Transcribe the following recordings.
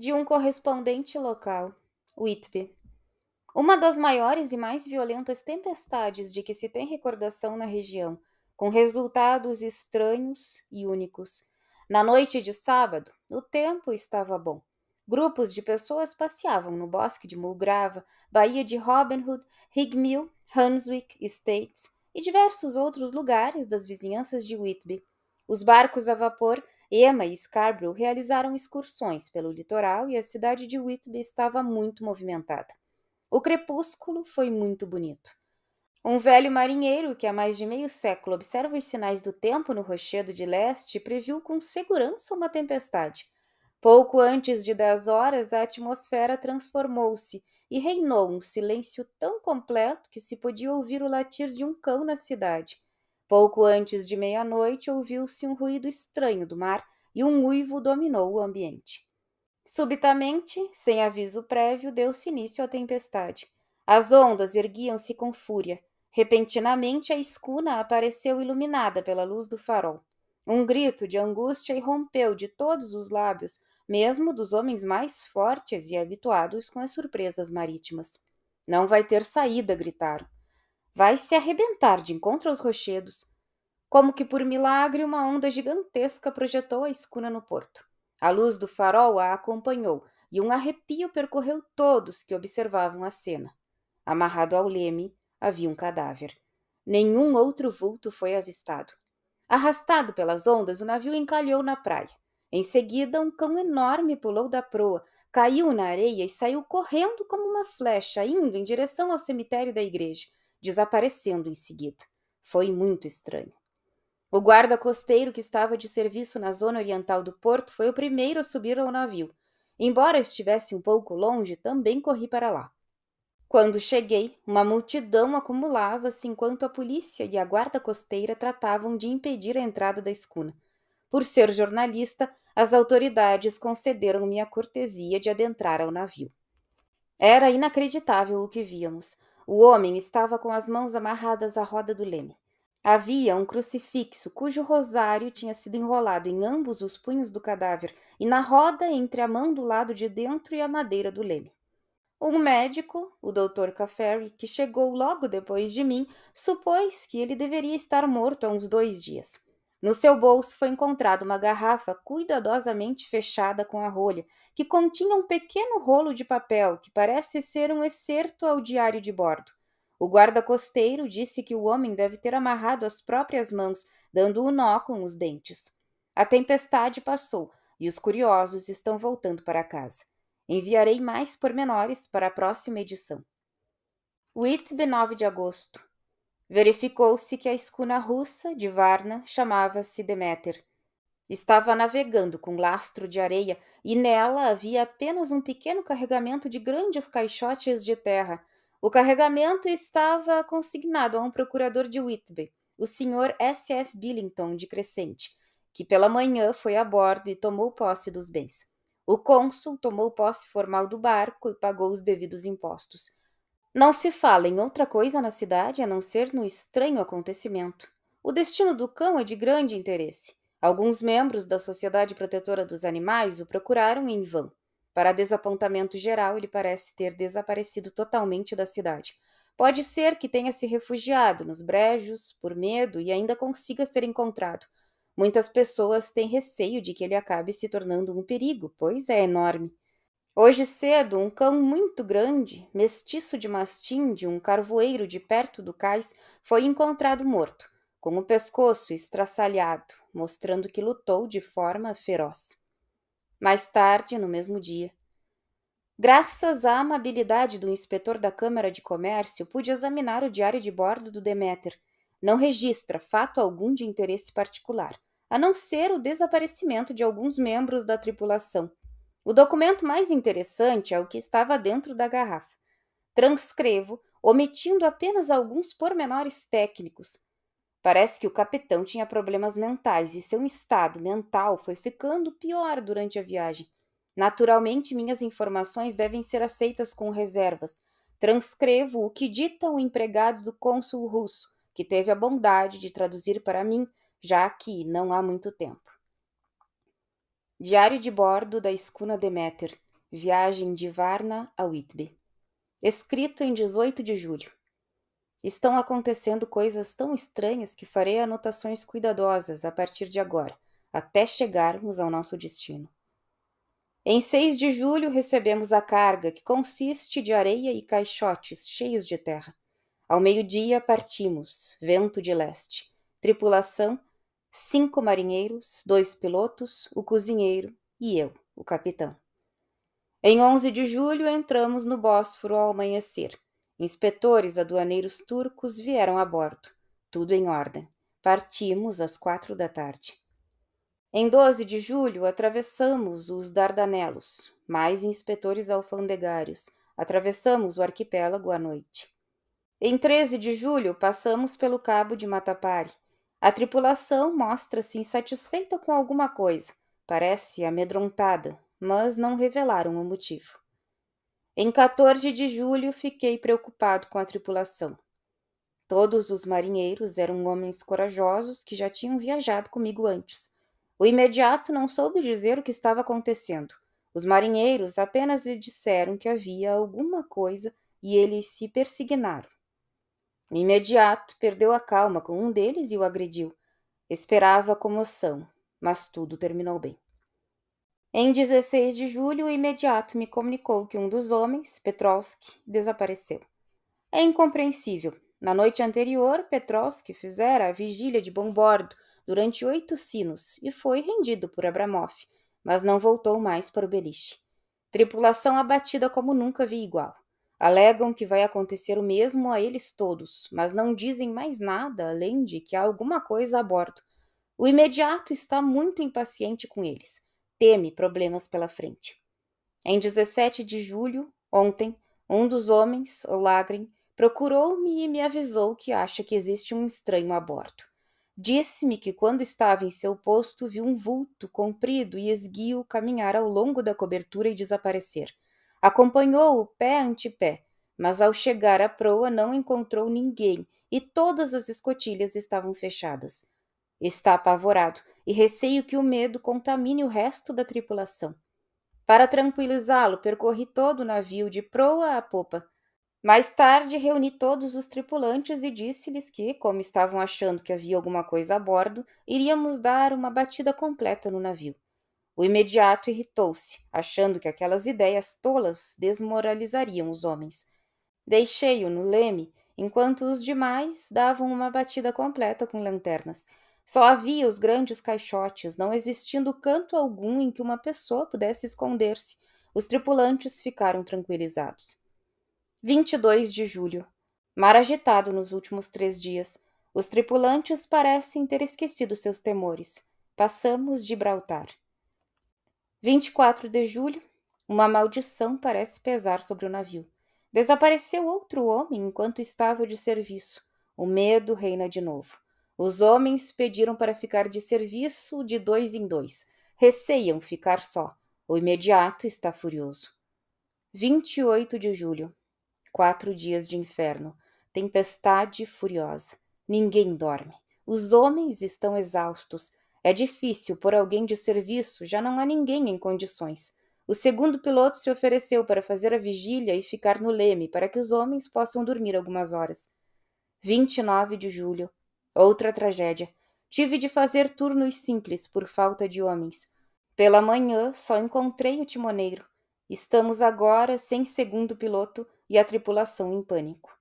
De um correspondente local, Whitby. Uma das maiores e mais violentas tempestades de que se tem recordação na região, com resultados estranhos e únicos. Na noite de sábado, o tempo estava bom. Grupos de pessoas passeavam no bosque de Mulgrava, Baía de Robin Hood, Higmill, Hunswick Estates e diversos outros lugares das vizinhanças de Whitby. Os barcos a vapor Emma e Scarborough realizaram excursões pelo litoral e a cidade de Whitby estava muito movimentada. O crepúsculo foi muito bonito. Um velho marinheiro que há mais de meio século observa os sinais do tempo no rochedo de leste previu com segurança uma tempestade. Pouco antes de dez horas, a atmosfera transformou-se e reinou um silêncio tão completo que se podia ouvir o latir de um cão na cidade. Pouco antes de meia-noite, ouviu-se um ruído estranho do mar e um uivo dominou o ambiente. Subitamente, sem aviso prévio, deu-se início à tempestade. As ondas erguiam-se com fúria. Repentinamente, a escuna apareceu iluminada pela luz do farol. Um grito de angústia irrompeu de todos os lábios, mesmo dos homens mais fortes e habituados com as surpresas marítimas. Não vai ter saída, gritaram. Vai se arrebentar de encontro aos rochedos. Como que por milagre, uma onda gigantesca projetou a escuna no porto. A luz do farol a acompanhou e um arrepio percorreu todos que observavam a cena. Amarrado ao leme havia um cadáver. Nenhum outro vulto foi avistado. Arrastado pelas ondas, o navio encalhou na praia. Em seguida, um cão enorme pulou da proa, caiu na areia e saiu correndo como uma flecha, indo em direção ao cemitério da igreja, desaparecendo em seguida. Foi muito estranho. O guarda costeiro que estava de serviço na zona oriental do porto foi o primeiro a subir ao navio. Embora estivesse um pouco longe, também corri para lá. Quando cheguei, uma multidão acumulava-se enquanto a polícia e a guarda costeira tratavam de impedir a entrada da escuna. Por ser jornalista, as autoridades concederam-me a cortesia de adentrar ao navio. Era inacreditável o que víamos. O homem estava com as mãos amarradas à roda do leme. Havia um crucifixo cujo rosário tinha sido enrolado em ambos os punhos do cadáver e na roda entre a mão do lado de dentro e a madeira do leme. Um médico, o Dr. Caffery, que chegou logo depois de mim, supôs que ele deveria estar morto há uns dois dias. No seu bolso foi encontrada uma garrafa cuidadosamente fechada com a rolha, que continha um pequeno rolo de papel que parece ser um excerto ao diário de bordo. O guarda costeiro disse que o homem deve ter amarrado as próprias mãos, dando o nó com os dentes. A tempestade passou e os curiosos estão voltando para casa. Enviarei mais pormenores para a próxima edição. Whitby, 9 de agosto. Verificou-se que a escuna russa de Varna chamava-se Deméter. Estava navegando com lastro de areia e nela havia apenas um pequeno carregamento de grandes caixotes de terra. O carregamento estava consignado a um procurador de Whitby, o Sr. S. F. Billington de Crescente, que pela manhã foi a bordo e tomou posse dos bens. O cônsul tomou posse formal do barco e pagou os devidos impostos. Não se fala em outra coisa na cidade a não ser no estranho acontecimento. O destino do cão é de grande interesse. Alguns membros da Sociedade Protetora dos Animais o procuraram em vão. Para desapontamento geral, ele parece ter desaparecido totalmente da cidade. Pode ser que tenha se refugiado nos brejos por medo e ainda consiga ser encontrado. Muitas pessoas têm receio de que ele acabe se tornando um perigo, pois é enorme. Hoje cedo, um cão muito grande, mestiço de mastim de um carvoeiro de perto do cais, foi encontrado morto, com o pescoço estraçalhado, mostrando que lutou de forma feroz. Mais tarde, no mesmo dia, graças à amabilidade do inspetor da Câmara de Comércio, pude examinar o diário de bordo do Deméter. Não registra fato algum de interesse particular, a não ser o desaparecimento de alguns membros da tripulação o documento mais interessante é o que estava dentro da garrafa. Transcrevo, omitindo apenas alguns pormenores técnicos. Parece que o capitão tinha problemas mentais e seu estado mental foi ficando pior durante a viagem. Naturalmente, minhas informações devem ser aceitas com reservas. Transcrevo o que dita o empregado do cônsul russo, que teve a bondade de traduzir para mim, já que não há muito tempo. Diário de bordo da escuna Deméter, Viagem de Varna a Whitby. Escrito em 18 de julho. Estão acontecendo coisas tão estranhas que farei anotações cuidadosas a partir de agora, até chegarmos ao nosso destino. Em 6 de julho recebemos a carga, que consiste de areia e caixotes cheios de terra. Ao meio-dia partimos, vento de leste. Tripulação: cinco marinheiros, dois pilotos, o cozinheiro e eu, o capitão. Em 11 de julho, entramos no Bósforo ao amanhecer. Inspetores aduaneiros turcos vieram a bordo. Tudo em ordem. Partimos às quatro da tarde. Em 12 de julho, atravessamos os Dardanelos. Mais inspetores alfandegários. Atravessamos o arquipélago à noite. Em 13 de julho, passamos pelo Cabo de Matapari. A tripulação mostra-se insatisfeita com alguma coisa. Parece amedrontada, mas não revelaram o motivo. Em 14 de julho, fiquei preocupado com a tripulação. Todos os marinheiros eram homens corajosos que já tinham viajado comigo antes. O imediato não soube dizer o que estava acontecendo. Os marinheiros apenas lhe disseram que havia alguma coisa e eles se persignaram. Imediato perdeu a calma com um deles e o agrediu. Esperava comoção, mas tudo terminou bem. Em 16 de julho, o imediato me comunicou que um dos homens, Petrovski, desapareceu. É incompreensível. Na noite anterior, Petrovski fizera a vigília de bom bordo durante oito sinos e foi rendido por Abramov, mas não voltou mais para o beliche. Tripulação abatida como nunca vi igual. Alegam que vai acontecer o mesmo a eles todos, mas não dizem mais nada além de que há alguma coisa a bordo. O imediato está muito impaciente com eles teme problemas pela frente. Em 17 de julho, ontem, um dos homens, o Lagren, procurou-me e me avisou que acha que existe um estranho a bordo. Disse-me que quando estava em seu posto viu um vulto comprido e esguio caminhar ao longo da cobertura e desaparecer. Acompanhou-o pé ante pé, mas ao chegar à proa não encontrou ninguém e todas as escotilhas estavam fechadas. Está apavorado e receio que o medo contamine o resto da tripulação. Para tranquilizá-lo, percorri todo o navio de proa a popa. Mais tarde, reuni todos os tripulantes e disse-lhes que, como estavam achando que havia alguma coisa a bordo, iríamos dar uma batida completa no navio. O imediato irritou-se, achando que aquelas ideias tolas desmoralizariam os homens. Deixei-o no leme, enquanto os demais davam uma batida completa com lanternas. Só havia os grandes caixotes, não existindo canto algum em que uma pessoa pudesse esconder-se. Os tripulantes ficaram tranquilizados. 22 de julho. Mar agitado nos últimos três dias. Os tripulantes parecem ter esquecido seus temores. Passamos Gibraltar. 24 de julho. Uma maldição parece pesar sobre o navio. Desapareceu outro homem enquanto estava de serviço. O medo reina de novo. Os homens pediram para ficar de serviço de dois em dois. Receiam ficar só. O imediato está furioso. 28 de julho. Quatro dias de inferno. Tempestade furiosa. Ninguém dorme. Os homens estão exaustos. É difícil por alguém de serviço, já não há ninguém em condições. O segundo piloto se ofereceu para fazer a vigília e ficar no leme para que os homens possam dormir algumas horas. 29 de julho. Outra tragédia. Tive de fazer turnos simples por falta de homens. Pela manhã só encontrei o timoneiro. Estamos agora sem segundo piloto e a tripulação em pânico.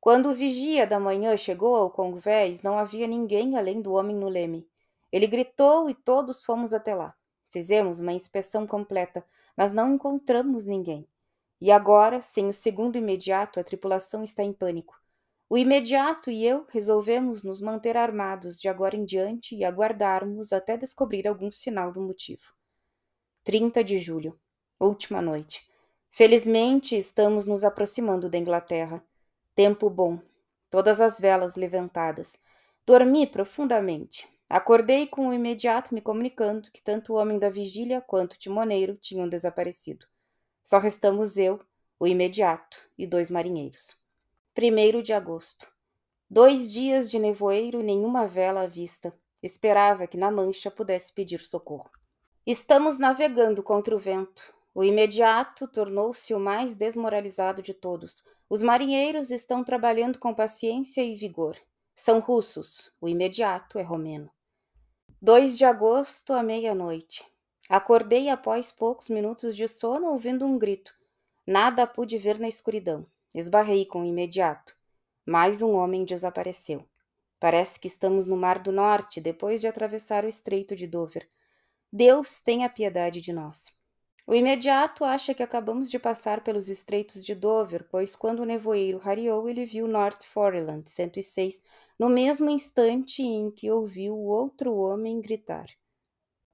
Quando o vigia da manhã chegou ao convés, não havia ninguém além do homem no leme. Ele gritou e todos fomos até lá. Fizemos uma inspeção completa, mas não encontramos ninguém. E agora, sem o segundo imediato, a tripulação está em pânico. O imediato e eu resolvemos nos manter armados de agora em diante e aguardarmos até descobrir algum sinal do motivo. 30 de julho, última noite. Felizmente estamos nos aproximando da Inglaterra. Tempo bom, todas as velas levantadas. Dormi profundamente. Acordei com o imediato me comunicando que tanto o homem da vigília quanto o timoneiro tinham desaparecido. Só restamos eu, o imediato e dois marinheiros. 1 de agosto. Dois dias de nevoeiro e nenhuma vela à vista. Esperava que na mancha pudesse pedir socorro. Estamos navegando contra o vento. O imediato tornou-se o mais desmoralizado de todos. Os marinheiros estão trabalhando com paciência e vigor. São russos, o imediato é romeno. 2 de agosto à meia-noite. Acordei após poucos minutos de sono ouvindo um grito. Nada pude ver na escuridão. Esbarrei com imediato. Mais um homem desapareceu. Parece que estamos no Mar do Norte, depois de atravessar o Estreito de Dover. Deus tenha piedade de nós. O imediato acha que acabamos de passar pelos estreitos de Dover, pois quando o nevoeiro rareou, ele viu North Foreland 106 no mesmo instante em que ouviu o outro homem gritar.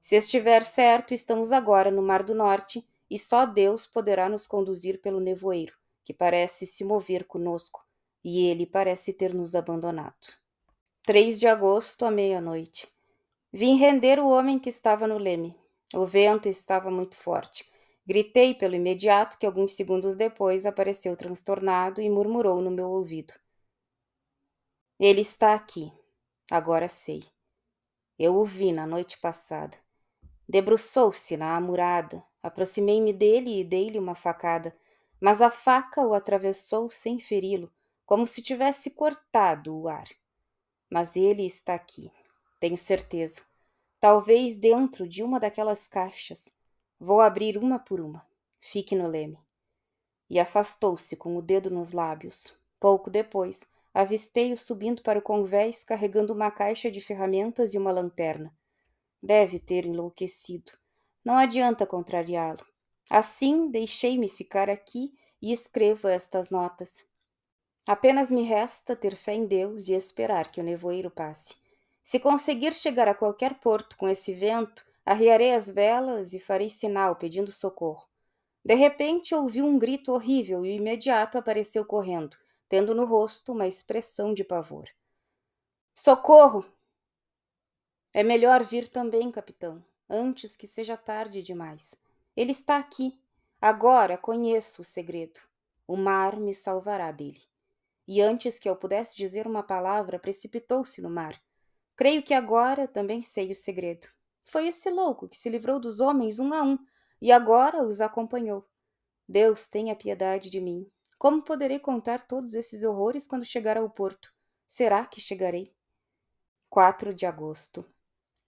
Se estiver certo, estamos agora no Mar do Norte e só Deus poderá nos conduzir pelo nevoeiro, que parece se mover conosco, e ele parece ter nos abandonado. 3 de agosto à meia-noite. Vim render o homem que estava no leme. O vento estava muito forte. Gritei pelo imediato que alguns segundos depois apareceu transtornado e murmurou no meu ouvido. Ele está aqui. Agora sei. Eu o vi na noite passada. Debruçou-se na amurada. Aproximei-me dele e dei-lhe uma facada, mas a faca o atravessou sem feri-lo, como se tivesse cortado o ar. Mas ele está aqui, tenho certeza talvez dentro de uma daquelas caixas. Vou abrir uma por uma. Fique no leme. E afastou-se com o dedo nos lábios. Pouco depois, avistei-o subindo para o convés carregando uma caixa de ferramentas e uma lanterna. Deve ter enlouquecido. Não adianta contrariá-lo. Assim, deixei-me ficar aqui e escrevo estas notas. Apenas me resta ter fé em Deus e esperar que o nevoeiro passe. Se conseguir chegar a qualquer porto com esse vento, arriarei as velas e farei sinal pedindo socorro. De repente ouvi um grito horrível e imediato apareceu correndo, tendo no rosto uma expressão de pavor. Socorro! É melhor vir também, capitão, antes que seja tarde demais. Ele está aqui. Agora conheço o segredo. O mar me salvará dele. E antes que eu pudesse dizer uma palavra, precipitou-se no mar Creio que agora também sei o segredo. Foi esse louco que se livrou dos homens um a um e agora os acompanhou. Deus tenha piedade de mim. Como poderei contar todos esses horrores quando chegar ao porto? Será que chegarei? 4 de agosto.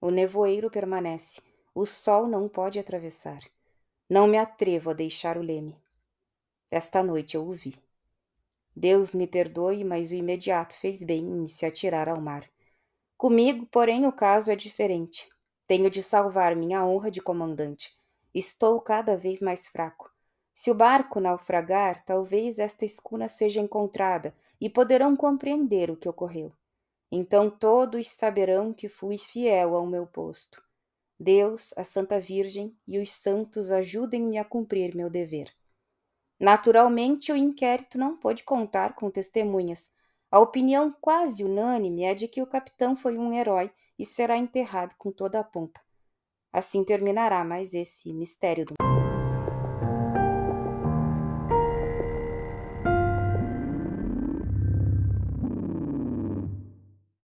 O nevoeiro permanece. O sol não pode atravessar. Não me atrevo a deixar o leme. Esta noite eu o vi. Deus me perdoe, mas o imediato fez bem em se atirar ao mar. Comigo, porém, o caso é diferente. Tenho de salvar minha honra de comandante. Estou cada vez mais fraco. Se o barco naufragar, talvez esta escuna seja encontrada e poderão compreender o que ocorreu. Então todos saberão que fui fiel ao meu posto. Deus, a Santa Virgem e os santos ajudem-me a cumprir meu dever. Naturalmente, o inquérito não pôde contar com testemunhas, a opinião quase unânime é de que o capitão foi um herói e será enterrado com toda a pompa. Assim terminará mais esse mistério do